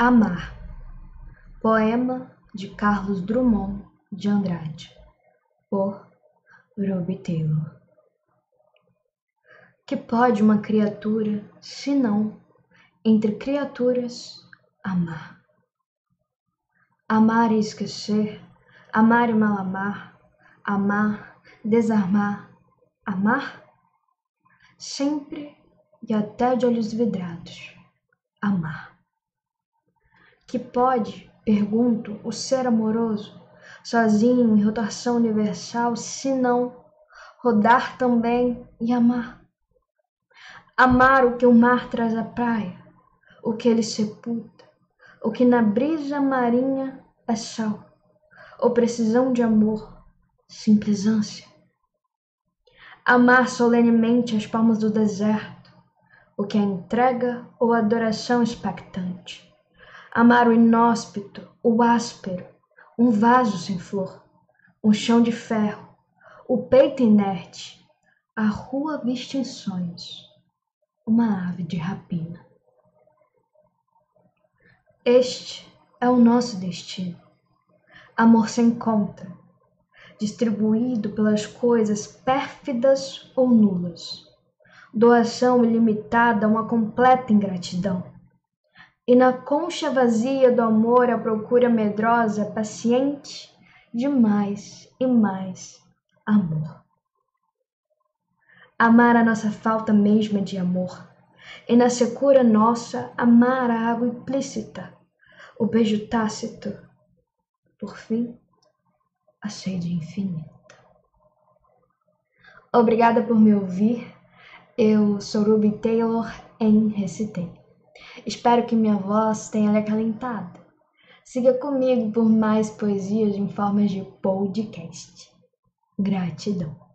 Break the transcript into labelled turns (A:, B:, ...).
A: Amar Poema de Carlos Drummond de Andrade Por Ruby Taylor Que pode uma criatura, se não, entre criaturas, amar? Amar e esquecer, amar e mal amar, amar, desarmar, amar? Sempre e até de olhos vidrados, amar que pode, pergunto, o ser amoroso, sozinho em rotação universal, se não rodar também e amar? Amar o que o mar traz à praia, o que ele sepulta, o que na brisa marinha é sal, ou precisão de amor, simples ânsia. Amar solenemente as palmas do deserto, o que é entrega ou adoração expectante Amar o inóspito, o áspero, um vaso sem flor, um chão de ferro, o peito inerte, a rua vista em sonhos, uma ave de rapina. Este é o nosso destino. Amor sem conta, distribuído pelas coisas pérfidas ou nulas. Doação ilimitada a uma completa ingratidão e na concha vazia do amor a procura medrosa, paciente, de mais e mais amor. Amar a nossa falta mesma de amor, e na secura nossa amar a água implícita, o beijo tácito, por fim, a sede infinita. Obrigada por me ouvir. Eu sou Ruby Taylor em Recitei. Espero que minha voz tenha lhe acalentado. Siga comigo por mais poesias em formas de podcast. Gratidão.